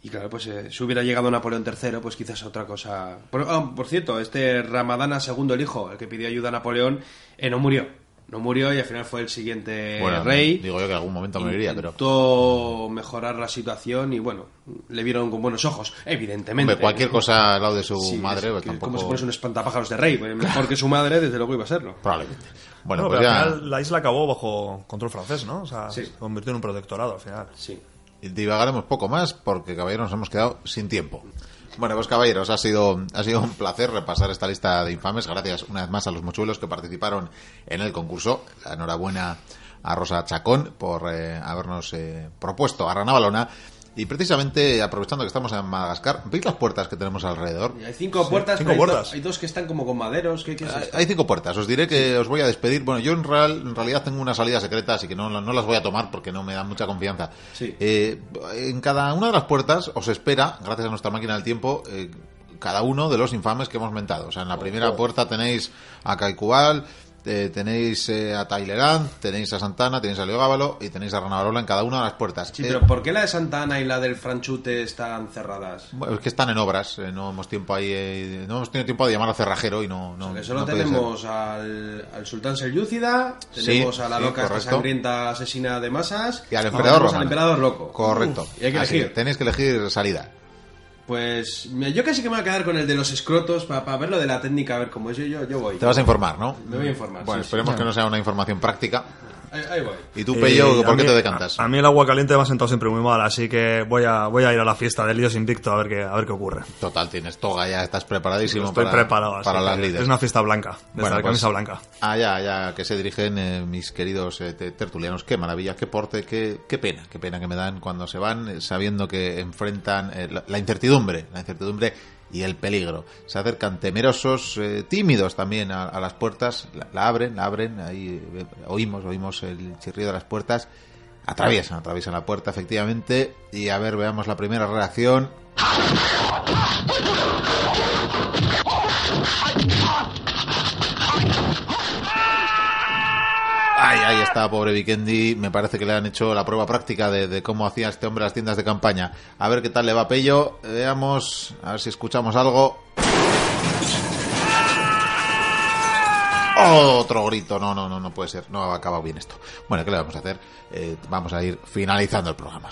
Y claro, pues eh, si hubiera llegado Napoleón III, pues quizás otra cosa. Por, ah, por cierto, este Ramadana II, el hijo, el que pidió ayuda a Napoleón, eh, no murió. No murió y al final fue el siguiente Bueno, rey. digo yo que en algún momento me iría, pero... Intentó mejorar la situación y bueno, le vieron con buenos ojos, evidentemente. Hombre, cualquier cosa al lado de su Sí, madre, es pues que tampoco... Como si fuese un espantapájaros de rey, pues mejor que su madre, desde luego iba a serlo. Probablemente. Bueno, No, pues pero ya al final la isla acabó bajo control francés, ¿no? O sea, Sí. se convirtió en un protectorado al final. Sí. Divagaremos poco más porque, caballeros, nos hemos quedado sin tiempo. Bueno, pues caballeros, ha sido, ha sido un placer repasar esta lista de infames. Gracias una vez más a los mochuelos que participaron en el concurso. Enhorabuena a Rosa Chacón por eh, habernos eh, propuesto a Rana Balona. Y precisamente, aprovechando que estamos en Madagascar, ¿veis las puertas que tenemos alrededor? Y hay cinco puertas, cinco pero hay, puertas. do- hay dos que están como con maderos. ¿Qué, qué es Hay- esto? Hay cinco puertas. Os diré que os voy a despedir. Bueno, yo en, real, en realidad tengo una salida secreta, así que no, no las voy a tomar porque no me dan mucha confianza. Sí. Eh, en cada una de las puertas os espera, gracias a nuestra máquina del tiempo, eh, cada uno de los infames que hemos mentado. O sea, en la primera puerta tenéis a Caicubal, eh, tenéis eh, a Tailerán, tenéis a Santana, tenéis a Leogábalo y tenéis a Ranabarola en cada una de las puertas. Sí, Eh, pero ¿por qué la de Santa Ana y la del Franchute están cerradas? bueno, es que están en obras, eh, no hemos tiempo ahí, eh, no hemos tenido tiempo de llamar al cerrajero y no, no, Que solo no tenemos al, al sultán Selyúcida, Sí, tenemos a la sí, loca esta correcto. sangrienta asesina de masas Y al emperador al loco. Correcto. Uf, y hay que Así elegir. que tenéis que elegir salida. Pues yo casi que me voy a quedar con el de los escrotos para ver lo de la técnica, a ver cómo es. Yo, yo, yo voy. Te vas a informar, ¿no? Me voy a informar, Bueno, sí, esperemos sí. que no sea una información práctica. Ahí, ahí voy. Y tú, Eh, Pello, a ¿por qué mí- te decantas? A, a mí el agua caliente me ha sentado siempre muy mal, así que voy a, voy a ir a la fiesta del Dios Invicto a ver qué, a ver qué ocurre. Total, tienes toga ya, estás preparadísimo Estoy para, preparado. así para las líderes. Es una fiesta blanca, desde Bueno, la pues, camisa blanca. Allá, allá que se dirigen eh, mis queridos eh, te- tertulianos. Qué maravilla, qué porte, qué, qué pena, qué pena que me dan cuando se van eh, sabiendo que enfrentan eh, la, la incertidumbre, la incertidumbre y el peligro. Se acercan temerosos, eh, tímidos también a, las puertas, la, la abren, la abren, ahí eh, oímos, oímos el chirrido de las puertas, atraviesan, atraviesan la puerta efectivamente y a ver, veamos la primera reacción. Ay, ahí está, pobre Vikendi. Me parece que le han hecho la prueba práctica de, cómo hacía este hombre las tiendas de campaña. A ver qué tal le va Pello. Veamos, a ver si escuchamos algo. Otro grito. No, no, no, no puede ser. No ha acabado bien esto. Bueno, ¿qué le vamos a hacer? Eh, vamos a ir finalizando el programa.